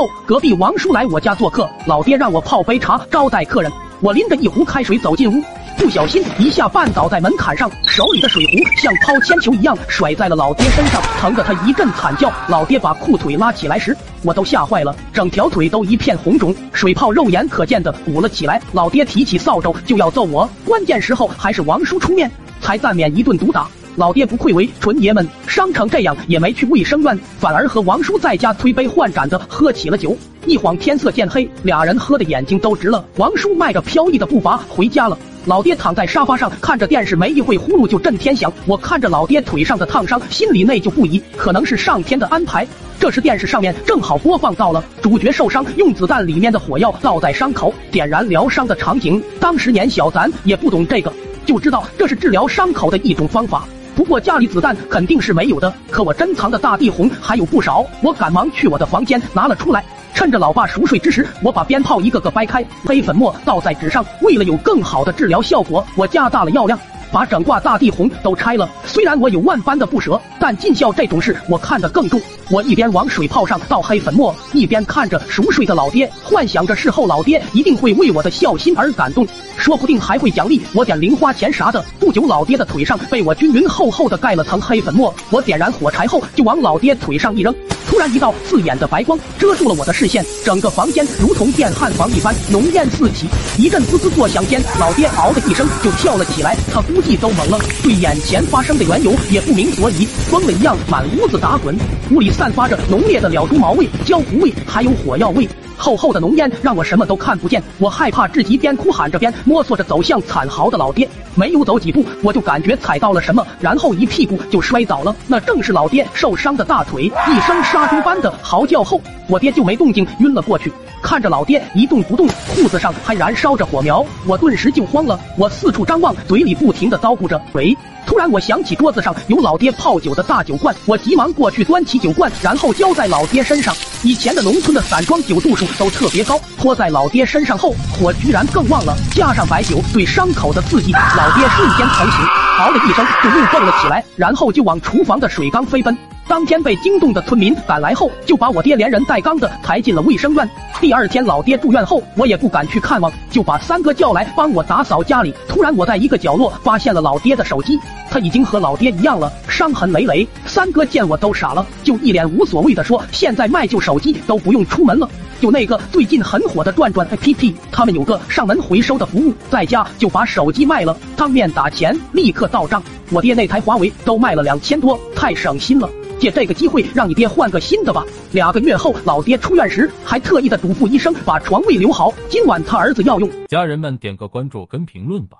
后，隔壁王叔来我家做客，老爹让我泡杯茶招待客人。我拎着一壶开水走进屋，不小心一下绊倒在门槛上，手里的水壶像抛铅球一样甩在了老爹身上，疼得他一阵惨叫。老爹把裤腿拉起来时，我都吓坏了，整条腿都一片红肿，水泡肉眼可见的鼓了起来。老爹提起扫帚就要揍我，关键时候还是王叔出面，才暂免一顿毒打。老爹不愧为纯爷们，伤成这样也没去卫生院，反而和王叔在家推杯换盏的喝起了酒。一晃天色渐黑，俩人喝的眼睛都直了。王叔迈着飘逸的步伐回家了，老爹躺在沙发上看着电视，没一会呼噜就震天响。我看着老爹腿上的烫伤，心里内疚不已，可能是上天的安排。这时电视上面正好播放到了主角受伤，用子弹里面的火药倒在伤口，点燃疗伤的场景。当时年小咱也不懂这个，就知道这是治疗伤口的一种方法。不过家里子弹肯定是没有的，可我珍藏的大地红还有不少。我赶忙去我的房间拿了出来，趁着老爸熟睡之时，我把鞭炮一个个掰开，黑粉末倒在纸上。为了有更好的治疗效果，我加大了药量，把整挂大地红都拆了。虽然我有万般的不舍，但尽孝这种事我看得更重。我一边往水泡上倒黑粉末，一边看着熟睡的老爹，幻想着事后老爹一定会为我的孝心而感动。说不定还会奖励我点零花钱啥的。不久，老爹的腿上被我均匀厚厚的盖了层黑粉末。我点燃火柴后，就往老爹腿上一扔，突然一道刺眼的白光遮住了我的视线，整个房间如同电焊房一般，浓烟四起。一阵滋滋作响间，老爹嗷的一声就跳了起来，他估计都懵了，对眼前发生的缘由也不明所以，疯了一样满屋子打滚。屋里散发着浓烈的了猪毛味、焦糊味，还有火药味。厚厚的浓烟让我什么都看不见，我害怕至极，边哭喊着边摸索着走向惨嚎的老爹。没有走几步，我就感觉踩到了什么，然后一屁股就摔倒了。那正是老爹受伤的大腿。一声杀猪般的嚎叫后，我爹就没动静，晕了过去。看着老爹一动不动，裤子上还燃烧着火苗，我顿时就慌了。我四处张望，嘴里不停的叨咕着：“喂。”突然，我想起桌子上有老爹泡酒的大酒罐，我急忙过去端起酒罐，然后浇在老爹身上。以前的农村的散装酒度数都特别高，泼在老爹身上后，火居然更旺了。加上白酒对伤口的刺激，老爹瞬间疼醒，嗷的一声就又蹦了起来，然后就往厨房的水缸飞奔。当天被惊动的村民赶来后，就把我爹连人带缸的抬进了卫生院。第二天老爹住院后，我也不敢去看望，就把三哥叫来帮我打扫家里。突然我在一个角落发现了老爹的手机，他已经和老爹一样了，伤痕累累。三哥见我都傻了，就一脸无所谓的说：“现在卖旧手机都不用出门了，就那个最近很火的转转 APP，他们有个上门回收的服务，在家就把手机卖了，当面打钱，立刻到账。我爹那台华为都卖了两千多，太省心了。”借这个机会让你爹换个新的吧。两个月后，老爹出院时还特意的嘱咐医生把床位留好，今晚他儿子要用。家人们点个关注跟评论吧。